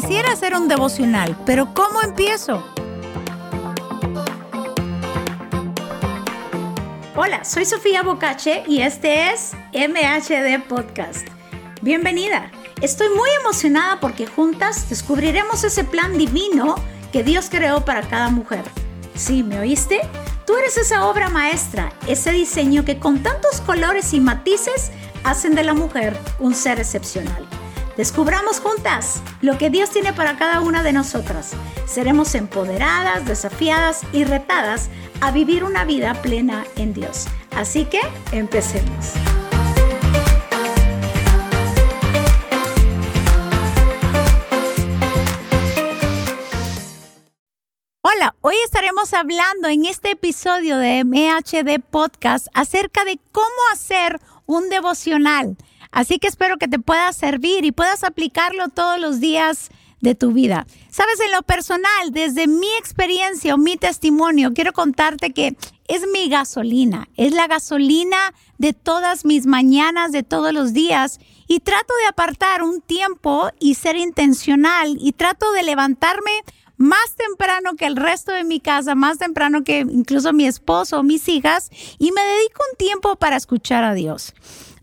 Quisiera hacer un devocional, pero ¿cómo empiezo? Hola, soy Sofía Bocache y este es MHD Podcast. Bienvenida. Estoy muy emocionada porque juntas descubriremos ese plan divino que Dios creó para cada mujer. ¿Sí, me oíste? Tú eres esa obra maestra, ese diseño que con tantos colores y matices hacen de la mujer un ser excepcional. Descubramos juntas lo que Dios tiene para cada una de nosotras. Seremos empoderadas, desafiadas y retadas a vivir una vida plena en Dios. Así que empecemos. Hola, hoy estaremos hablando en este episodio de MHD Podcast acerca de cómo hacer un devocional. Así que espero que te pueda servir y puedas aplicarlo todos los días de tu vida. Sabes, en lo personal, desde mi experiencia o mi testimonio, quiero contarte que es mi gasolina, es la gasolina de todas mis mañanas, de todos los días. Y trato de apartar un tiempo y ser intencional y trato de levantarme más temprano que el resto de mi casa, más temprano que incluso mi esposo o mis hijas, y me dedico un tiempo para escuchar a Dios.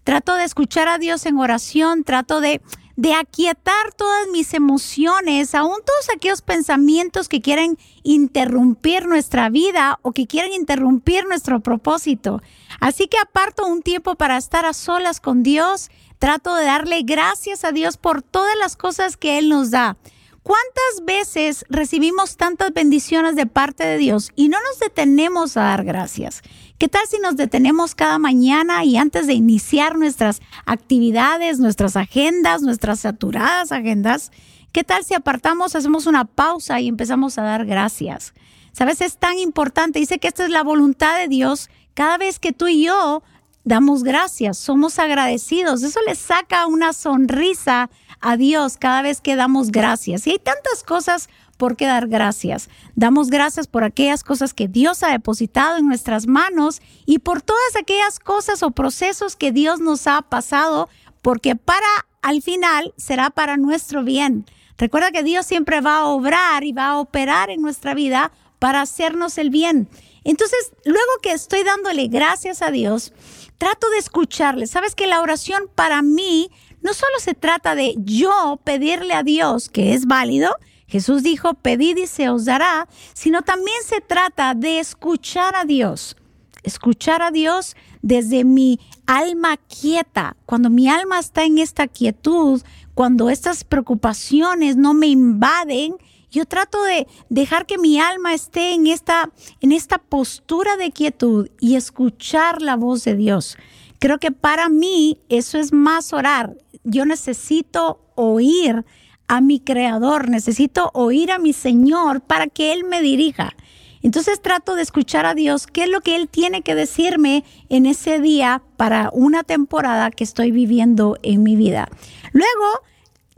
Trato de escuchar a Dios en oración, trato de, de aquietar todas mis emociones, aún todos aquellos pensamientos que quieren interrumpir nuestra vida o que quieren interrumpir nuestro propósito. Así que aparto un tiempo para estar a solas con Dios, trato de darle gracias a Dios por todas las cosas que Él nos da. ¿Cuántas veces recibimos tantas bendiciones de parte de Dios y no nos detenemos a dar gracias? ¿Qué tal si nos detenemos cada mañana y antes de iniciar nuestras actividades, nuestras agendas, nuestras saturadas agendas? ¿Qué tal si apartamos, hacemos una pausa y empezamos a dar gracias? Sabes, es tan importante. Dice que esta es la voluntad de Dios. Cada vez que tú y yo damos gracias, somos agradecidos. Eso le saca una sonrisa a Dios cada vez que damos gracias. Y hay tantas cosas por qué dar gracias. Damos gracias por aquellas cosas que Dios ha depositado en nuestras manos y por todas aquellas cosas o procesos que Dios nos ha pasado, porque para al final será para nuestro bien. Recuerda que Dios siempre va a obrar y va a operar en nuestra vida para hacernos el bien. Entonces, luego que estoy dándole gracias a Dios, trato de escucharle. Sabes que la oración para mí no solo se trata de yo pedirle a Dios, que es válido, Jesús dijo, pedid y se os dará, sino también se trata de escuchar a Dios. Escuchar a Dios desde mi alma quieta, cuando mi alma está en esta quietud, cuando estas preocupaciones no me invaden, yo trato de dejar que mi alma esté en esta, en esta postura de quietud y escuchar la voz de Dios. Creo que para mí eso es más orar. Yo necesito oír a mi creador, necesito oír a mi Señor para que Él me dirija. Entonces trato de escuchar a Dios qué es lo que Él tiene que decirme en ese día para una temporada que estoy viviendo en mi vida. Luego,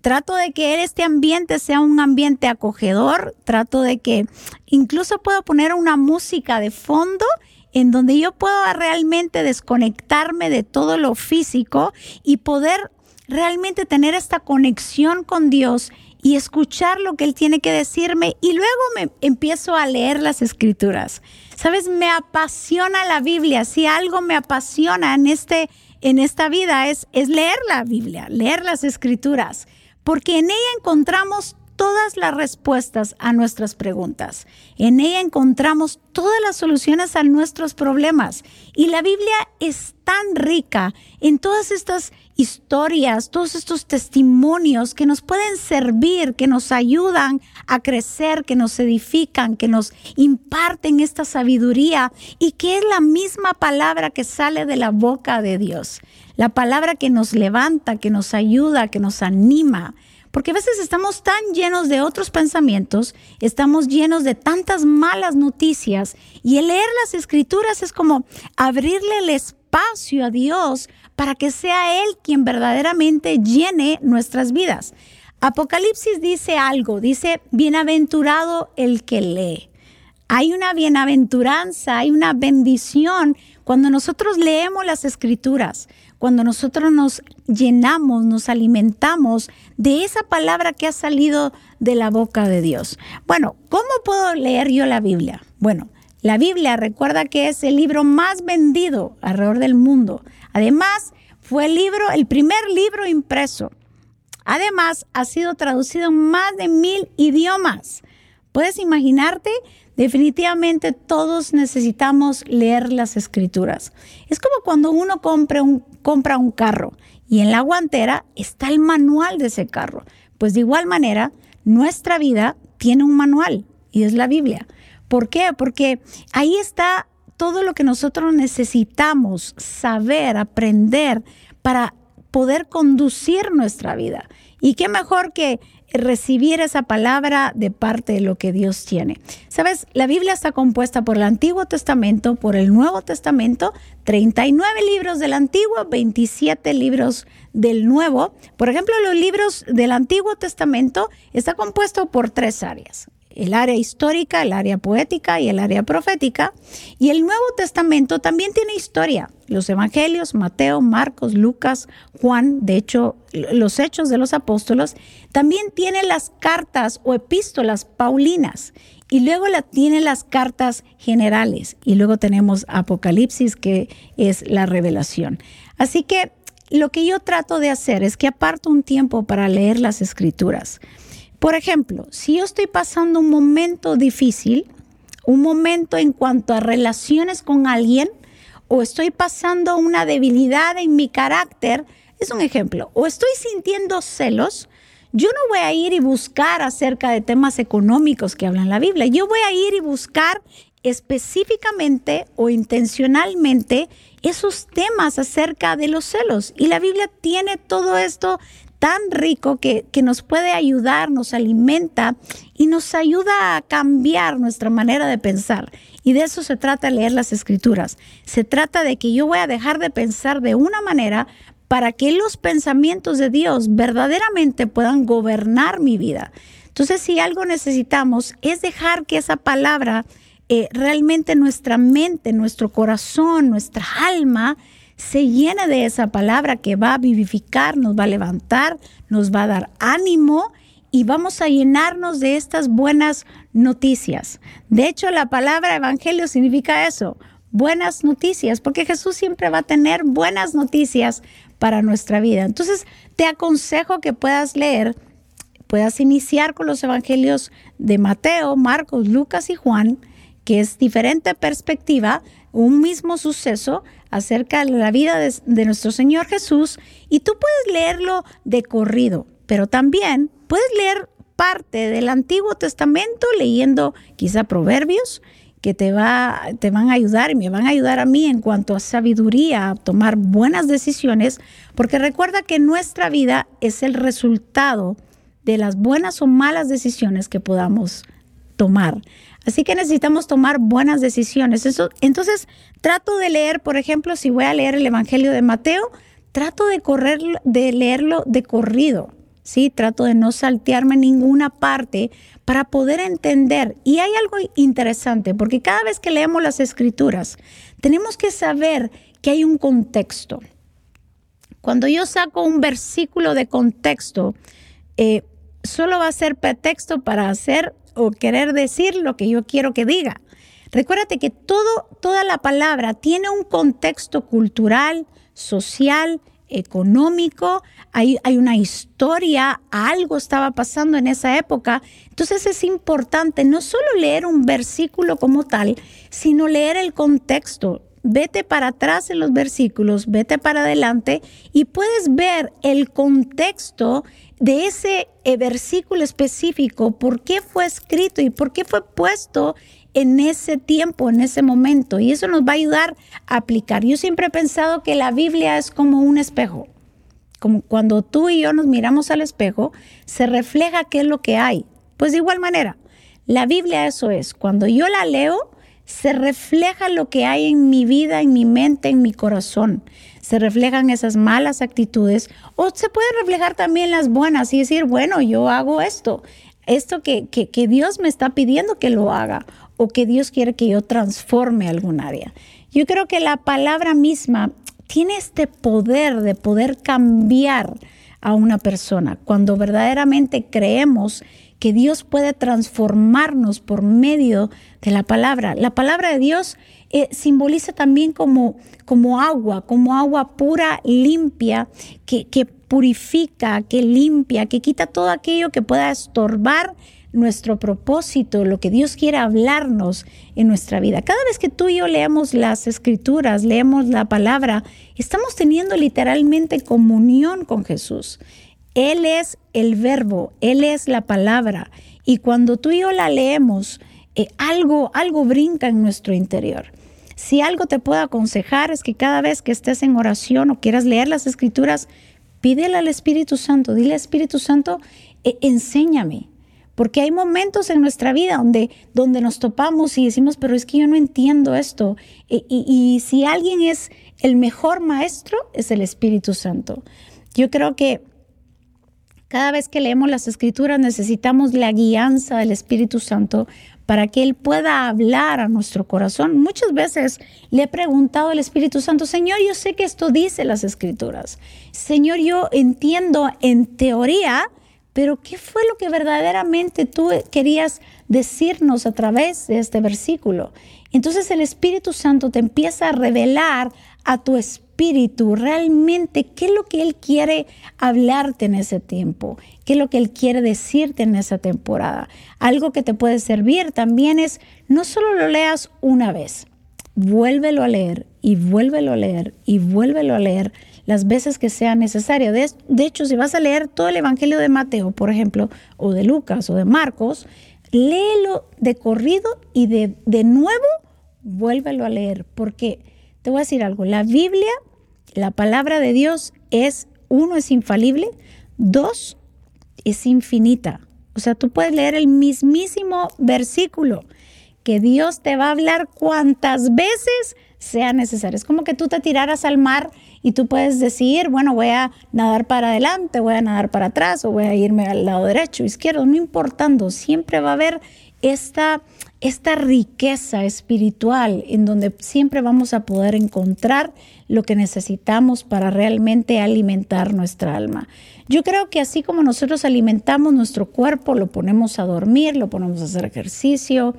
trato de que este ambiente sea un ambiente acogedor, trato de que incluso puedo poner una música de fondo en donde yo puedo realmente desconectarme de todo lo físico y poder realmente tener esta conexión con Dios y escuchar lo que Él tiene que decirme y luego me empiezo a leer las escrituras. Sabes, me apasiona la Biblia. Si algo me apasiona en, este, en esta vida es, es leer la Biblia, leer las escrituras, porque en ella encontramos todas las respuestas a nuestras preguntas. En ella encontramos todas las soluciones a nuestros problemas. Y la Biblia es tan rica en todas estas historias, todos estos testimonios que nos pueden servir, que nos ayudan a crecer, que nos edifican, que nos imparten esta sabiduría y que es la misma palabra que sale de la boca de Dios. La palabra que nos levanta, que nos ayuda, que nos anima. Porque a veces estamos tan llenos de otros pensamientos, estamos llenos de tantas malas noticias y el leer las escrituras es como abrirle el espacio a Dios para que sea Él quien verdaderamente llene nuestras vidas. Apocalipsis dice algo, dice, bienaventurado el que lee. Hay una bienaventuranza, hay una bendición cuando nosotros leemos las escrituras, cuando nosotros nos llenamos, nos alimentamos de esa palabra que ha salido de la boca de Dios. Bueno, ¿cómo puedo leer yo la Biblia? Bueno, la Biblia recuerda que es el libro más vendido alrededor del mundo. Además, fue el libro, el primer libro impreso. Además, ha sido traducido en más de mil idiomas. ¿Puedes imaginarte? Definitivamente todos necesitamos leer las escrituras. Es como cuando uno compra un, compra un carro y en la guantera está el manual de ese carro. Pues de igual manera, nuestra vida tiene un manual y es la Biblia. ¿Por qué? Porque ahí está todo lo que nosotros necesitamos saber, aprender para poder conducir nuestra vida. Y qué mejor que recibir esa palabra de parte de lo que Dios tiene. Sabes, la Biblia está compuesta por el Antiguo Testamento, por el Nuevo Testamento, 39 libros del Antiguo, 27 libros del Nuevo. Por ejemplo, los libros del Antiguo Testamento está compuesto por tres áreas el área histórica, el área poética y el área profética. Y el Nuevo Testamento también tiene historia. Los Evangelios, Mateo, Marcos, Lucas, Juan, de hecho, los hechos de los apóstolos, también tiene las cartas o epístolas paulinas. Y luego la, tiene las cartas generales. Y luego tenemos Apocalipsis, que es la revelación. Así que lo que yo trato de hacer es que aparto un tiempo para leer las escrituras. Por ejemplo, si yo estoy pasando un momento difícil, un momento en cuanto a relaciones con alguien, o estoy pasando una debilidad en mi carácter, es un ejemplo, o estoy sintiendo celos, yo no voy a ir y buscar acerca de temas económicos que hablan la Biblia, yo voy a ir y buscar específicamente o intencionalmente esos temas acerca de los celos. Y la Biblia tiene todo esto tan rico que, nos puede ayudar, nos alimenta y nos ayuda a cambiar nuestra manera de pensar. Y de eso se trata leer las escrituras. Se trata de que yo voy a dejar de pensar de una manera para que los pensamientos de Dios verdaderamente puedan gobernar mi vida. Entonces, si algo necesitamos es dejar que esa palabra eh, realmente nuestra mente, nuestro corazón, nuestra alma, se llene de esa palabra que va a vivificar, nos va a levantar, nos va a dar ánimo y vamos a llenarnos de estas buenas noticias. De hecho, la palabra evangelio significa eso, buenas noticias, porque Jesús siempre va a tener buenas noticias para nuestra vida. Entonces, te aconsejo que puedas leer, puedas iniciar con los evangelios de Mateo, Marcos, Lucas y Juan, que es diferente perspectiva, un mismo suceso acerca de la vida de, nuestro Señor Jesús y tú puedes leerlo de corrido, pero también puedes leer parte del Antiguo Testamento leyendo quizá proverbios que te, va, te van a ayudar y me van a ayudar a mí en cuanto a sabiduría, a tomar buenas decisiones, porque recuerda que nuestra vida es el resultado de las buenas o malas decisiones que podamos tomar. Así que necesitamos tomar buenas decisiones. Entonces, trato de leer, por ejemplo, si voy a leer el Evangelio de Mateo, trato de, correr, de leerlo de corrido. ¿sí? Trato de no saltearme ninguna parte para poder entender. Y hay algo interesante, porque cada vez que leemos las escrituras, tenemos que saber que hay un contexto. Cuando yo saco un versículo de contexto, eh, solo va a ser pretexto para hacer o querer decir lo que yo quiero que diga. Recuérdate que todo, toda la palabra tiene un contexto cultural, social, económico, hay, hay, una historia, algo estaba pasando en esa época. Entonces es importante no solo leer un versículo como tal, sino leer el contexto. Vete para atrás en los versículos, vete para adelante y puedes ver el contexto de ese eh, versículo específico, por qué fue escrito y por qué fue puesto en ese tiempo, en ese momento. Y eso nos va a ayudar a aplicar. Yo siempre he pensado que la Biblia es como un espejo. Como cuando tú y yo nos miramos al espejo, se refleja qué es lo que hay. Pues de igual manera, la Biblia eso es. Cuando yo la leo, se refleja lo que hay en mi vida, en mi mente, en mi corazón se reflejan esas malas actitudes o se puede reflejar también las buenas y decir, bueno, yo hago esto, esto que, que, Dios me está pidiendo que lo haga o que Dios quiere que yo transforme algún área. Yo creo que la palabra misma tiene este poder de poder cambiar a una persona cuando verdaderamente creemos que Dios puede transformarnos por medio de la palabra. La palabra de Dios eh, simboliza también como, como agua, como agua pura, limpia, que, que purifica, que limpia, que quita todo aquello que pueda estorbar nuestro propósito, lo que Dios quiere hablarnos en nuestra vida. Cada vez que tú y yo leemos las escrituras, leemos la palabra, estamos teniendo literalmente comunión con Jesús. Él es el verbo, Él es la palabra. Y cuando tú y yo la leemos, eh, algo, algo brinca en nuestro interior. Si algo te puedo aconsejar es que cada vez que estés en oración o quieras leer las escrituras, pídele al Espíritu Santo, dile Espíritu Santo, eh, enséñame. Porque hay momentos en nuestra vida donde, donde nos topamos y decimos, pero es que yo no entiendo esto. y si alguien es el mejor maestro, es el Espíritu Santo. Yo creo que cada vez que leemos las escrituras necesitamos la guianza del Espíritu Santo para que Él pueda hablar a nuestro corazón. Muchas veces le he preguntado al Espíritu Santo, Señor, yo sé que esto dice las escrituras. Señor, yo entiendo en teoría, pero ¿qué fue lo que verdaderamente tú querías decirnos a través de este versículo? Entonces el Espíritu Santo te empieza a revelar a tu espíritu realmente qué es lo que Él quiere hablarte en ese tiempo, qué es lo que Él quiere decirte en esa temporada. Algo que te puede servir también es no solo lo leas una vez, vuélvelo a leer y vuélvelo a leer y vuélvelo a leer las veces que sea necesario. De, de, hecho, si vas a leer todo el Evangelio de Mateo, por ejemplo, o de Lucas o de Marcos, léelo de corrido y de, de nuevo vuélvelo a leer, porque te voy a decir algo, la Biblia, la palabra de Dios es, uno, es infalible, dos, es infinita. O sea, tú puedes leer el mismísimo versículo que Dios te va a hablar cuantas veces sea necesario. Es como que tú te tiraras al mar y tú puedes decir, bueno, voy a nadar para adelante, voy a nadar para atrás o voy a irme al lado derecho, izquierdo, no importando, siempre va a haber esta esta riqueza espiritual en donde siempre vamos a poder encontrar lo que necesitamos para realmente alimentar nuestra alma. Yo creo que así como nosotros alimentamos nuestro cuerpo, lo ponemos a dormir, lo ponemos a hacer ejercicio,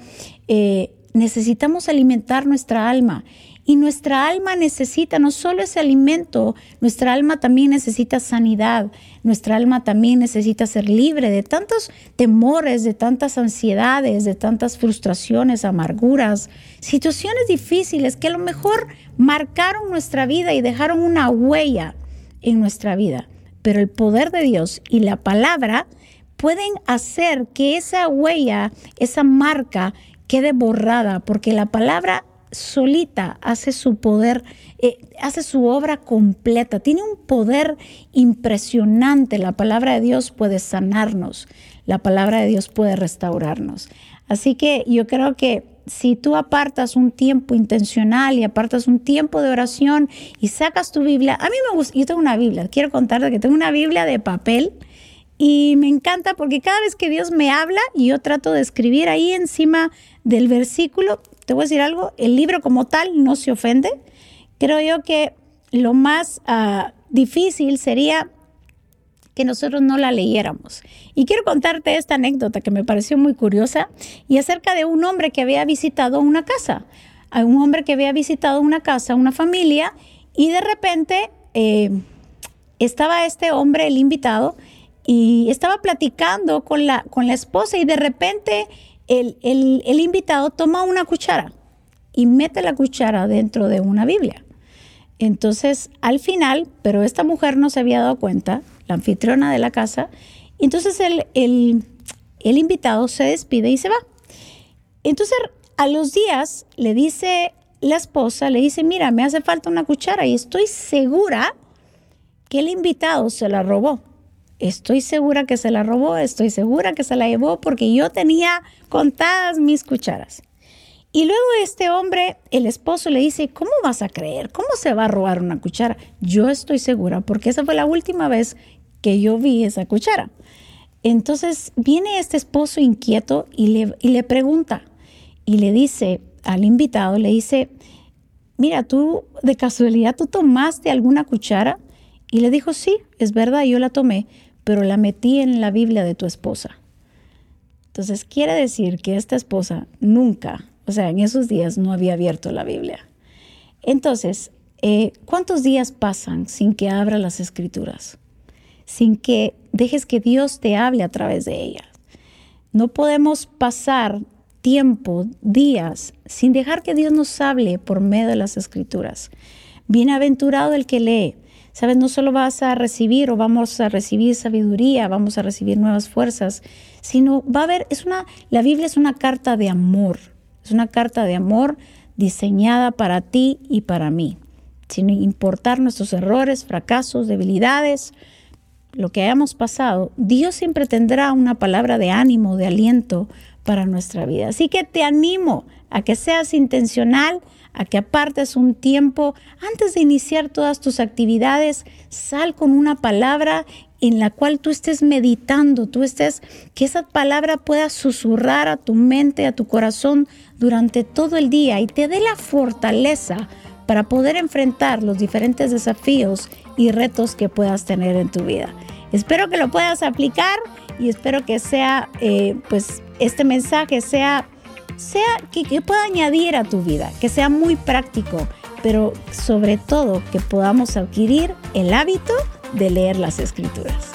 eh, necesitamos alimentar nuestra alma. Y nuestra alma necesita no solo ese alimento, nuestra alma también necesita sanidad, nuestra alma también necesita ser libre de tantos temores, de tantas ansiedades, de tantas frustraciones, amarguras, situaciones difíciles que a lo mejor marcaron nuestra vida y dejaron una huella en nuestra vida. Pero el poder de Dios y la palabra pueden hacer que esa huella, esa marca, quede borrada, porque la palabra solita hace su poder, eh, hace su obra completa. Tiene un poder impresionante. La palabra de Dios puede sanarnos. La palabra de Dios puede restaurarnos. Así que yo creo que si tú apartas un tiempo intencional y apartas un tiempo de oración y sacas tu Biblia, a mí me gusta, yo tengo una Biblia, quiero contarte que tengo una Biblia de papel y me encanta porque cada vez que Dios me habla y yo trato de escribir ahí encima del versículo, te voy a decir algo, el libro como tal no se ofende. Creo yo que lo más ah, difícil sería que nosotros no la leyéramos. Y quiero contarte esta anécdota que me pareció muy curiosa y acerca de un hombre que había visitado una casa. Un hombre que había visitado una casa, una familia, y de repente eh, estaba este hombre, el invitado, y estaba platicando con la, con la esposa y de repente el, invitado toma una cuchara y mete la cuchara dentro de una Biblia. Entonces, al final, pero esta mujer no se había dado cuenta, la anfitriona de la casa, entonces el, el, el, invitado se despide y se va. Entonces, a los días le dice la esposa, le dice, mira, me hace falta una cuchara y estoy segura que el invitado se la robó. Estoy segura que se la robó, estoy segura que se la llevó porque yo tenía contadas mis cucharas. Y luego este hombre, el esposo, le dice, ¿cómo vas a creer? ¿Cómo se va a robar una cuchara? Yo estoy segura porque esa fue la última vez que yo vi esa cuchara. Entonces viene este esposo inquieto y le, pregunta y le dice al invitado, le dice, mira, tú de casualidad, tú tomaste alguna cuchara y le dijo, sí, es verdad, yo la tomé, pero la metí en la Biblia de tu esposa. Entonces quiere decir que esta esposa nunca, o sea, en esos días no había abierto la Biblia. Entonces, eh, ¿cuántos días pasan sin que abra las escrituras? Sin que dejes que Dios te hable a través de ellas. No podemos pasar tiempo, días, sin dejar que Dios nos hable por medio de las escrituras. Bienaventurado el que lee. Sabes, no solo vas a recibir o vamos a recibir sabiduría, vamos a recibir nuevas fuerzas, sino va a haber, es una, la Biblia es una carta de amor, es una carta de amor diseñada para ti y para mí, sin importar nuestros errores, fracasos, debilidades, lo que hayamos pasado, Dios siempre tendrá una palabra de ánimo, de aliento para nuestra vida. Así que te animo a que seas intencional, a que apartes un tiempo antes de iniciar todas tus actividades, sal con una palabra en la cual tú estés meditando, tú estés, que esa palabra pueda susurrar a tu mente, a tu corazón durante todo el día y te dé la fortaleza para poder enfrentar los diferentes desafíos y retos que puedas tener en tu vida. Espero que lo puedas aplicar y espero que sea, eh, pues, este mensaje sea, sea que, que pueda añadir a tu vida, que sea muy práctico, pero sobre todo que podamos adquirir el hábito de leer las escrituras.